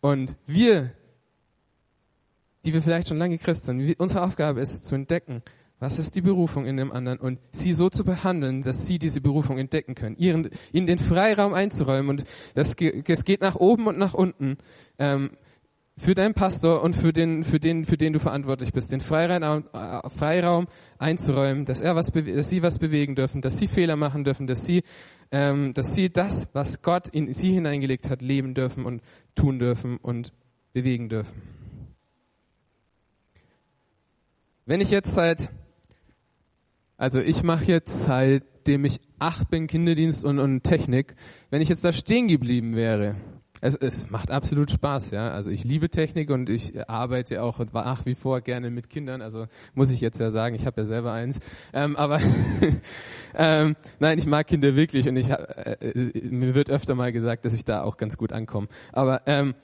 Und wir, die wir vielleicht schon lange Christ sind, unsere Aufgabe ist es zu entdecken, was ist die Berufung in dem anderen und sie so zu behandeln, dass sie diese Berufung entdecken können, ihren, ihnen den Freiraum einzuräumen und das, es geht nach oben und nach unten ähm, für deinen Pastor und für den, für den, für den du verantwortlich bist, den Freiraum, äh, Freiraum einzuräumen, dass er was, dass sie was bewegen dürfen, dass sie Fehler machen dürfen, dass sie, ähm, dass sie das, was Gott in sie hineingelegt hat, leben dürfen und tun dürfen und bewegen dürfen. Wenn ich jetzt seit also ich mache jetzt, seitdem ich acht bin, Kinderdienst und, und Technik. Wenn ich jetzt da stehen geblieben wäre Es, es macht absolut Spaß, ja. Also ich liebe Technik und ich arbeite auch nach wie vor gerne mit Kindern. Also muss ich jetzt ja sagen, ich habe ja selber eins. Ähm, aber [laughs] ähm, nein, ich mag Kinder wirklich und ich äh, äh, mir wird öfter mal gesagt, dass ich da auch ganz gut ankomme. Aber ähm,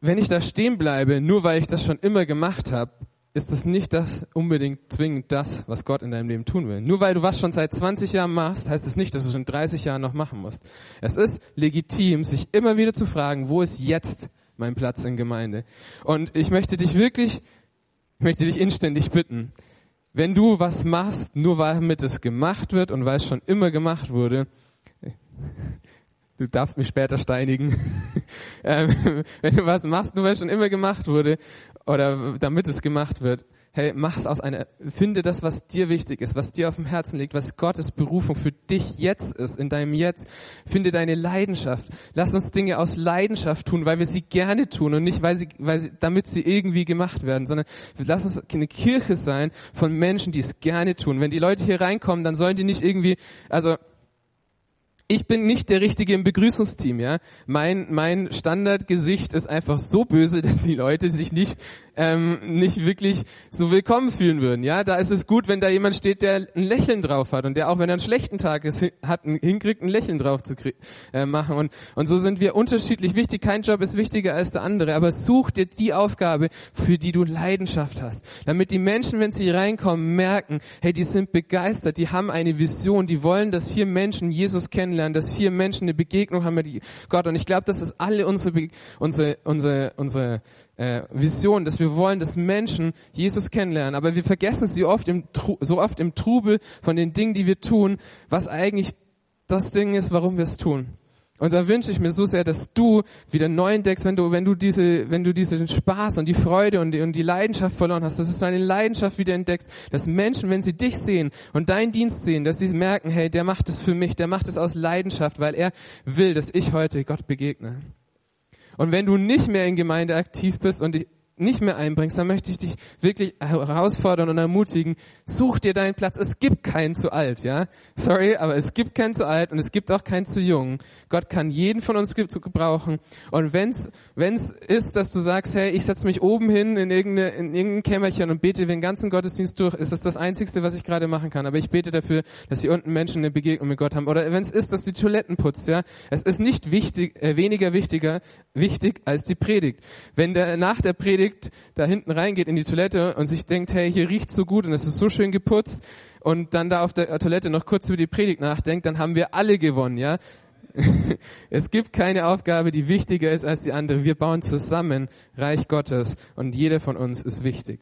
wenn ich da stehen bleibe, nur weil ich das schon immer gemacht habe, ist das nicht das unbedingt zwingend das, was Gott in deinem Leben tun will. Nur weil du was schon seit 20 Jahren machst, heißt es das nicht, dass du es in 30 Jahren noch machen musst. Es ist legitim, sich immer wieder zu fragen, wo ist jetzt mein Platz in Gemeinde? Und ich möchte dich wirklich, ich möchte dich inständig bitten, wenn du was machst, nur weil damit es gemacht wird und weil es schon immer gemacht wurde, du darfst mich später steinigen, [laughs] ähm, wenn du was machst, nur weil es schon immer gemacht wurde oder damit es gemacht wird, hey, mach's aus einer, finde das, was dir wichtig ist, was dir auf dem Herzen liegt, was Gottes Berufung für dich jetzt ist, in deinem Jetzt. Finde deine Leidenschaft. Lass uns Dinge aus Leidenschaft tun, weil wir sie gerne tun und nicht, weil sie, weil sie, damit sie irgendwie gemacht werden, sondern lass uns eine Kirche sein von Menschen, die es gerne tun. Wenn die Leute hier reinkommen, dann sollen die nicht irgendwie, also, ich bin nicht der Richtige im Begrüßungsteam, ja. Mein, mein Standardgesicht ist einfach so böse, [laughs] dass die Leute sich nicht, ähm, nicht wirklich so willkommen fühlen würden, ja. Da ist es gut, wenn da jemand steht, der ein Lächeln drauf hat und der auch, wenn er einen schlechten Tag ist, [laughs] hat, hinkriegt, ein Lächeln drauf zu äh, machen. Und, und so sind wir unterschiedlich wichtig. Kein Job ist wichtiger als der andere, aber such dir die Aufgabe, für die du Leidenschaft hast. Damit die Menschen, wenn sie reinkommen, merken, hey, die sind begeistert, die haben eine Vision, die wollen, dass hier Menschen Jesus kennenlernen kennenlernen, dass vier Menschen eine Begegnung haben mit Gott. Und ich glaube, das ist alle unsere, unsere, unsere, unsere äh, Vision, dass wir wollen, dass Menschen Jesus kennenlernen. Aber wir vergessen sie oft im, so oft im Trubel von den Dingen, die wir tun, was eigentlich das Ding ist, warum wir es tun. Und da wünsche ich mir so sehr, dass du wieder neu entdeckst, wenn du, wenn du diese, wenn du diesen Spaß und die Freude und die, und die Leidenschaft verloren hast, dass du deine Leidenschaft wieder entdeckst, dass Menschen, wenn sie dich sehen und deinen Dienst sehen, dass sie merken, hey, der macht es für mich, der macht es aus Leidenschaft, weil er will, dass ich heute Gott begegne. Und wenn du nicht mehr in Gemeinde aktiv bist und nicht mehr einbringst, dann möchte ich dich wirklich herausfordern und ermutigen, such dir deinen Platz. Es gibt keinen zu alt, ja? Sorry, aber es gibt keinen zu alt und es gibt auch keinen zu jung. Gott kann jeden von uns gebrauchen. Und wenn's, wenn's ist, dass du sagst, hey, ich setze mich oben hin in, irgendeine, in irgendein Kämmerchen und bete den ganzen Gottesdienst durch, ist das das Einzigste, was ich gerade machen kann. Aber ich bete dafür, dass hier unten Menschen eine Begegnung mit Gott haben. Oder wenn es ist, dass du die Toiletten putzt, ja? Es ist nicht wichtig, äh, weniger wichtiger, wichtig als die Predigt. Wenn der, nach der Predigt Predigt da hinten reingeht in die Toilette und sich denkt, hey, hier riecht's so gut und es ist so schön geputzt und dann da auf der Toilette noch kurz über die Predigt nachdenkt, dann haben wir alle gewonnen, ja? [laughs] es gibt keine Aufgabe, die wichtiger ist als die andere. Wir bauen zusammen Reich Gottes und jeder von uns ist wichtig.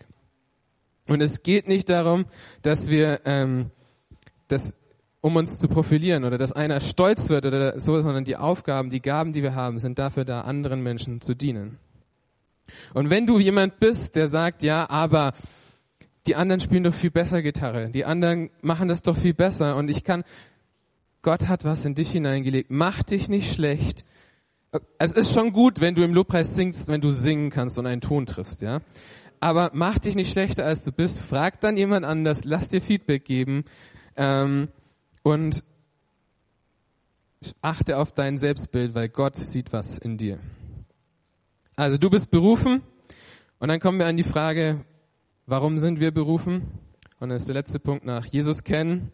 Und es geht nicht darum, dass wir, ähm, dass, um uns zu profilieren oder dass einer stolz wird oder so, sondern die Aufgaben, die Gaben, die wir haben, sind dafür da, anderen Menschen zu dienen. Und wenn du jemand bist, der sagt, ja, aber die anderen spielen doch viel besser Gitarre, die anderen machen das doch viel besser und ich kann, Gott hat was in dich hineingelegt, mach dich nicht schlecht. Es ist schon gut, wenn du im Lobpreis singst, wenn du singen kannst und einen Ton triffst, ja. Aber mach dich nicht schlechter, als du bist. Frag dann jemand anders, lass dir Feedback geben ähm, und achte auf dein Selbstbild, weil Gott sieht was in dir. Also du bist berufen und dann kommen wir an die Frage, warum sind wir berufen? Und das ist der letzte Punkt nach Jesus kennen.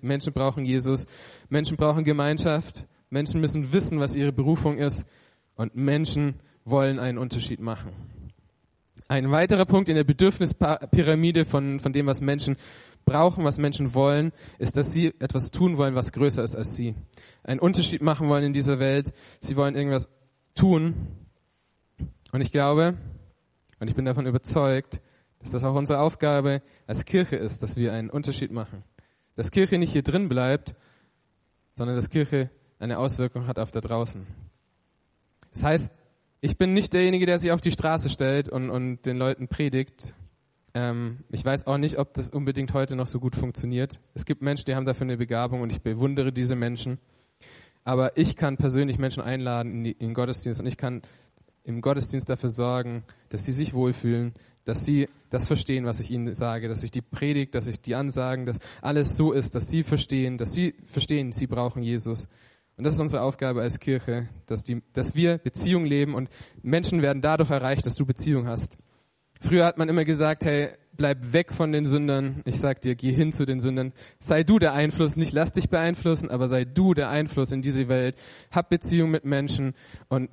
Menschen brauchen Jesus, Menschen brauchen Gemeinschaft, Menschen müssen wissen, was ihre Berufung ist und Menschen wollen einen Unterschied machen. Ein weiterer Punkt in der Bedürfnispyramide von, von dem, was Menschen brauchen, was Menschen wollen, ist, dass sie etwas tun wollen, was größer ist als sie. Einen Unterschied machen wollen in dieser Welt. Sie wollen irgendwas tun, und ich glaube, und ich bin davon überzeugt, dass das auch unsere Aufgabe als Kirche ist, dass wir einen Unterschied machen. Dass Kirche nicht hier drin bleibt, sondern dass Kirche eine Auswirkung hat auf da draußen. Das heißt, ich bin nicht derjenige, der sich auf die Straße stellt und, und den Leuten predigt. Ähm, ich weiß auch nicht, ob das unbedingt heute noch so gut funktioniert. Es gibt Menschen, die haben dafür eine Begabung und ich bewundere diese Menschen. Aber ich kann persönlich Menschen einladen in, die, in Gottesdienst und ich kann im Gottesdienst dafür sorgen, dass sie sich wohlfühlen, dass sie das verstehen, was ich ihnen sage, dass ich die Predigt, dass ich die Ansagen, dass alles so ist, dass sie verstehen, dass sie verstehen, sie brauchen Jesus Und das ist unsere Aufgabe als Kirche, dass, die, dass wir Beziehung leben und Menschen werden dadurch erreicht, dass du Beziehung hast. Früher hat man immer gesagt, hey, bleib weg von den Sündern. Ich sag dir, geh hin zu den Sündern. Sei du der Einfluss, nicht lass dich beeinflussen, aber sei du der Einfluss in diese Welt. Hab Beziehung mit Menschen und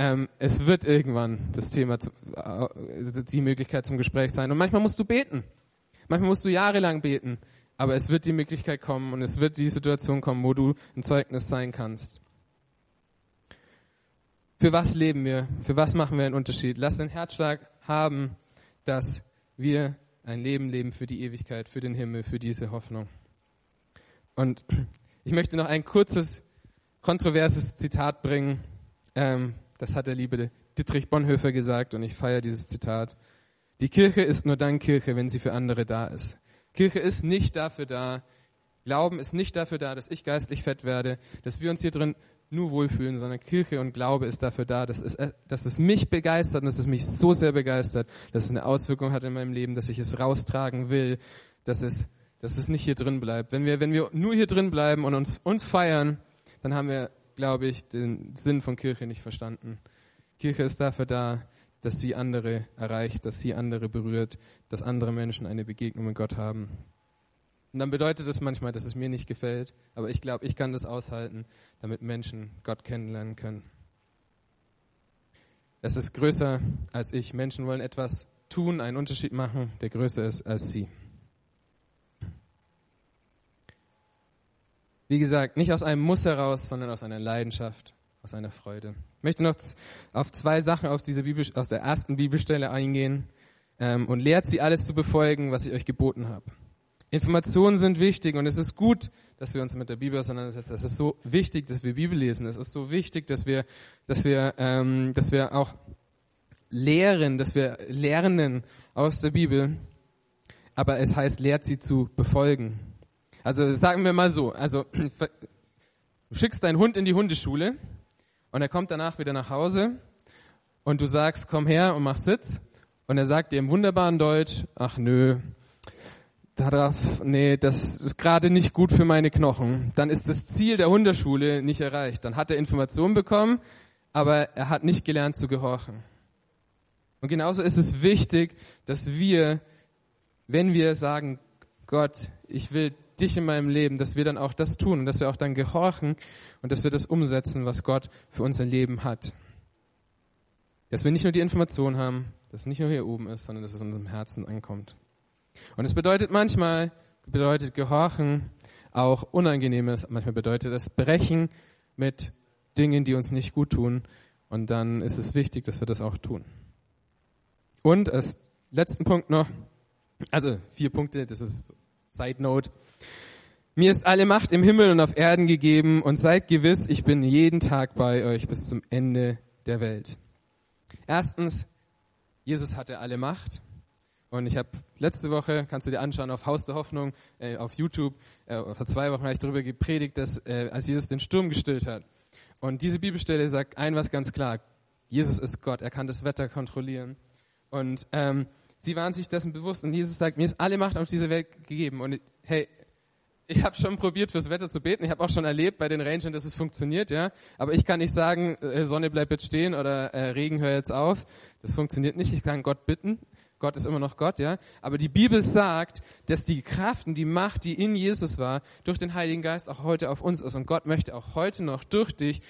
ähm, es wird irgendwann das Thema, äh, die Möglichkeit zum Gespräch sein. Und manchmal musst du beten. Manchmal musst du jahrelang beten. Aber es wird die Möglichkeit kommen und es wird die Situation kommen, wo du ein Zeugnis sein kannst. Für was leben wir? Für was machen wir einen Unterschied? Lass den Herzschlag haben, dass wir ein Leben leben für die Ewigkeit, für den Himmel, für diese Hoffnung. Und ich möchte noch ein kurzes, kontroverses Zitat bringen. Ähm, das hat der liebe Dietrich Bonhoeffer gesagt und ich feiere dieses Zitat. Die Kirche ist nur dann Kirche, wenn sie für andere da ist. Kirche ist nicht dafür da, Glauben ist nicht dafür da, dass ich geistlich fett werde, dass wir uns hier drin nur wohlfühlen, sondern Kirche und Glaube ist dafür da, dass es, dass es mich begeistert und dass es mich so sehr begeistert, dass es eine Auswirkung hat in meinem Leben, dass ich es raustragen will, dass es, dass es nicht hier drin bleibt. Wenn wir, wenn wir nur hier drin bleiben und uns, uns feiern, dann haben wir, glaube ich, den Sinn von Kirche nicht verstanden. Kirche ist dafür da, dass sie andere erreicht, dass sie andere berührt, dass andere Menschen eine Begegnung mit Gott haben. Und dann bedeutet das manchmal, dass es mir nicht gefällt, aber ich glaube, ich kann das aushalten, damit Menschen Gott kennenlernen können. Es ist größer als ich. Menschen wollen etwas tun, einen Unterschied machen, der größer ist als sie. Wie gesagt, nicht aus einem Muss heraus, sondern aus einer Leidenschaft aus einer Freude. Ich möchte noch auf zwei Sachen aus, dieser Bibel, aus der ersten Bibelstelle eingehen ähm, und lehrt sie alles zu befolgen, was ich euch geboten habe. Informationen sind wichtig und es ist gut, dass wir uns mit der Bibel auseinandersetzen. Es ist so wichtig, dass wir Bibel lesen. Es ist so wichtig, dass wir, dass wir, ähm, dass wir auch lehren, dass wir lernen aus der Bibel. Aber es heißt, lehrt sie zu befolgen. Also sagen wir mal so, also [clears throat] du schickst deinen Hund in die Hundeschule und er kommt danach wieder nach Hause und du sagst, komm her und mach Sitz. Und er sagt dir im wunderbaren Deutsch, ach nö, darauf, nee, das ist gerade nicht gut für meine Knochen. Dann ist das Ziel der Hundeschule nicht erreicht. Dann hat er Informationen bekommen, aber er hat nicht gelernt zu gehorchen. Und genauso ist es wichtig, dass wir, wenn wir sagen, Gott, ich will dich in meinem Leben, dass wir dann auch das tun und dass wir auch dann gehorchen und dass wir das umsetzen, was Gott für unser Leben hat. Dass wir nicht nur die Information haben, dass es nicht nur hier oben ist, sondern dass es in unserem Herzen ankommt. Und es bedeutet manchmal, bedeutet Gehorchen auch Unangenehmes, manchmal bedeutet das Brechen mit Dingen, die uns nicht gut tun. Und dann ist es wichtig, dass wir das auch tun. Und als letzten Punkt noch, also vier Punkte, das ist Side Note. Mir ist alle Macht im Himmel und auf Erden gegeben und seid gewiss, ich bin jeden Tag bei euch bis zum Ende der Welt. Erstens, Jesus hatte alle Macht. Und ich habe letzte Woche, kannst du dir anschauen, auf Haus der Hoffnung, äh, auf YouTube, äh, vor zwei Wochen habe ich darüber gepredigt, dass äh, als Jesus den Sturm gestillt hat. Und diese Bibelstelle sagt ein was ganz klar. Jesus ist Gott, er kann das Wetter kontrollieren. Und ähm, sie waren sich dessen bewusst und Jesus sagt, mir ist alle Macht auf diese Welt gegeben. Und hey, ich habe schon probiert fürs Wetter zu beten. Ich habe auch schon erlebt bei den Rangern, dass es funktioniert, ja. Aber ich kann nicht sagen, äh, Sonne bleibt jetzt stehen oder äh, Regen hör jetzt auf. Das funktioniert nicht. Ich kann Gott bitten. Gott ist immer noch Gott, ja. Aber die Bibel sagt, dass die Kraft und die Macht, die in Jesus war, durch den Heiligen Geist auch heute auf uns ist. Und Gott möchte auch heute noch durch dich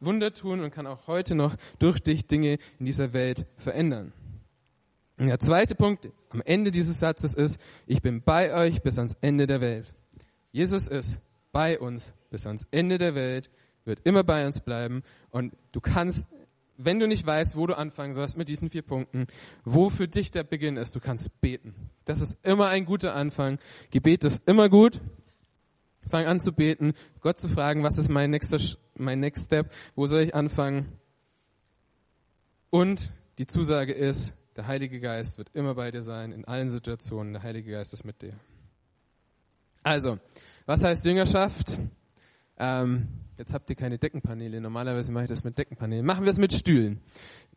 Wunder tun und kann auch heute noch durch dich Dinge in dieser Welt verändern. Und der zweite Punkt am Ende dieses Satzes ist, ich bin bei euch bis ans Ende der Welt. Jesus ist bei uns bis ans Ende der Welt, wird immer bei uns bleiben und du kannst, wenn du nicht weißt, wo du anfangen sollst mit diesen vier Punkten, wo für dich der Beginn ist, du kannst beten. Das ist immer ein guter Anfang. Gebet ist immer gut. Fang an zu beten, Gott zu fragen, was ist mein nächster, mein Next Step, wo soll ich anfangen? Und die Zusage ist, der Heilige Geist wird immer bei dir sein, in allen Situationen. Der Heilige Geist ist mit dir. Also, was heißt Jüngerschaft? Ähm, jetzt habt ihr keine Deckenpaneele. Normalerweise mache ich das mit Deckenpaneelen. Machen wir es mit Stühlen.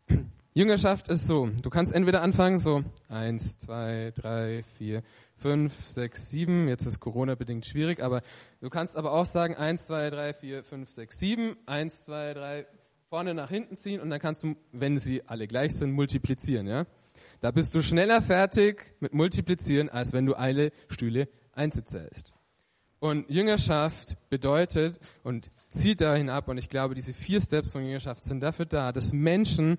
[clears throat] Jüngerschaft ist so, du kannst entweder anfangen, so eins, zwei, drei, vier, fünf, sechs, sieben. Jetzt ist Corona bedingt schwierig, aber du kannst aber auch sagen eins, zwei, drei, vier, fünf, sechs, sieben. Eins, zwei, drei, vorne nach hinten ziehen und dann kannst du, wenn sie alle gleich sind, multiplizieren, ja? Da bist du schneller fertig mit multiplizieren, als wenn du alle Stühle einzuzählst. Und Jüngerschaft bedeutet und zielt dahin ab, und ich glaube, diese vier Steps von Jüngerschaft sind dafür da, dass Menschen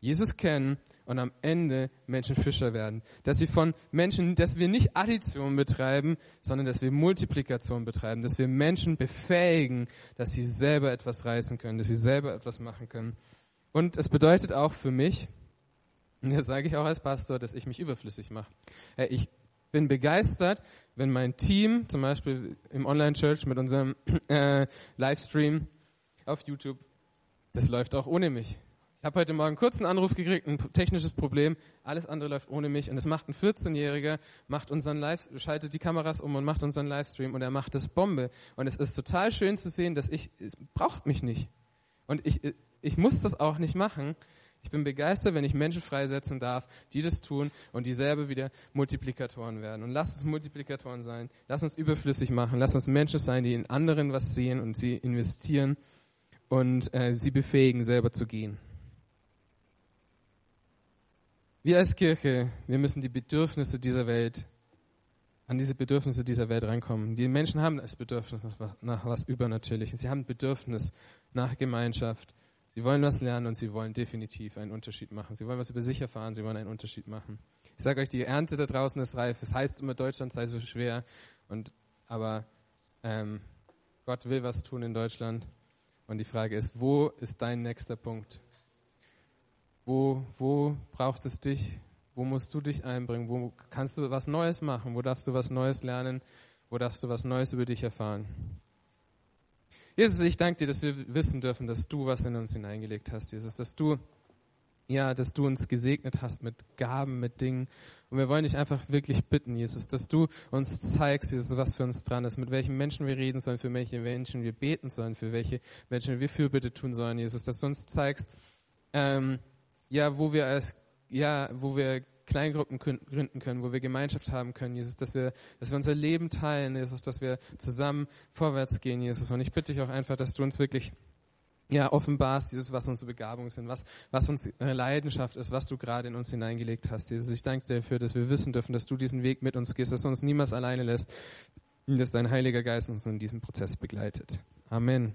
Jesus kennen und am Ende Menschen Fischer werden. Dass sie von Menschen, dass wir nicht Addition betreiben, sondern dass wir Multiplikation betreiben, dass wir Menschen befähigen, dass sie selber etwas reißen können, dass sie selber etwas machen können. Und es bedeutet auch für mich, und das sage ich auch als Pastor, dass ich mich überflüssig mache. Ich bin begeistert, wenn mein Team, zum Beispiel im Online-Church mit unserem äh, Livestream auf YouTube, das läuft auch ohne mich. Ich habe heute Morgen einen kurzen Anruf gekriegt, ein technisches Problem, alles andere läuft ohne mich und es macht ein 14-Jähriger, macht unseren Live, schaltet die Kameras um und macht unseren Livestream und er macht das Bombe und es ist total schön zu sehen, dass ich, es braucht mich nicht und ich, ich muss das auch nicht machen. Ich bin begeistert, wenn ich Menschen freisetzen darf, die das tun und die selber wieder Multiplikatoren werden. Und lass uns Multiplikatoren sein. Lass uns überflüssig machen. Lass uns Menschen sein, die in anderen was sehen und sie investieren und äh, sie befähigen, selber zu gehen. Wir als Kirche, wir müssen die Bedürfnisse dieser Welt, an diese Bedürfnisse dieser Welt reinkommen. Die Menschen haben das Bedürfnis nach was Übernatürliches. Sie haben Bedürfnis nach Gemeinschaft. Sie wollen was lernen und sie wollen definitiv einen Unterschied machen. Sie wollen was über sich erfahren, sie wollen einen Unterschied machen. Ich sage euch, die Ernte da draußen ist reif. Es heißt immer, Deutschland sei so schwer. Und, aber ähm, Gott will was tun in Deutschland. Und die Frage ist, wo ist dein nächster Punkt? Wo, wo braucht es dich? Wo musst du dich einbringen? Wo kannst du was Neues machen? Wo darfst du was Neues lernen? Wo darfst du was Neues über dich erfahren? Jesus, ich danke dir, dass wir wissen dürfen, dass du was in uns hineingelegt hast, Jesus, dass du, ja, dass du uns gesegnet hast mit Gaben, mit Dingen. Und wir wollen dich einfach wirklich bitten, Jesus, dass du uns zeigst, Jesus, was für uns dran ist, mit welchen Menschen wir reden sollen, für welche Menschen wir beten sollen, für welche Menschen wir Fürbitte tun sollen, Jesus, dass du uns zeigst, ähm, ja, wo wir als, ja, wo wir Kleingruppen gründen können, wo wir Gemeinschaft haben können, Jesus, dass wir, dass wir unser Leben teilen, Jesus, dass wir zusammen vorwärts gehen, Jesus. Und ich bitte dich auch einfach, dass du uns wirklich ja, offenbarst, Jesus, was unsere Begabungen sind, was, was unsere Leidenschaft ist, was du gerade in uns hineingelegt hast, Jesus. Ich danke dir dafür, dass wir wissen dürfen, dass du diesen Weg mit uns gehst, dass du uns niemals alleine lässt, dass dein Heiliger Geist uns in diesem Prozess begleitet. Amen.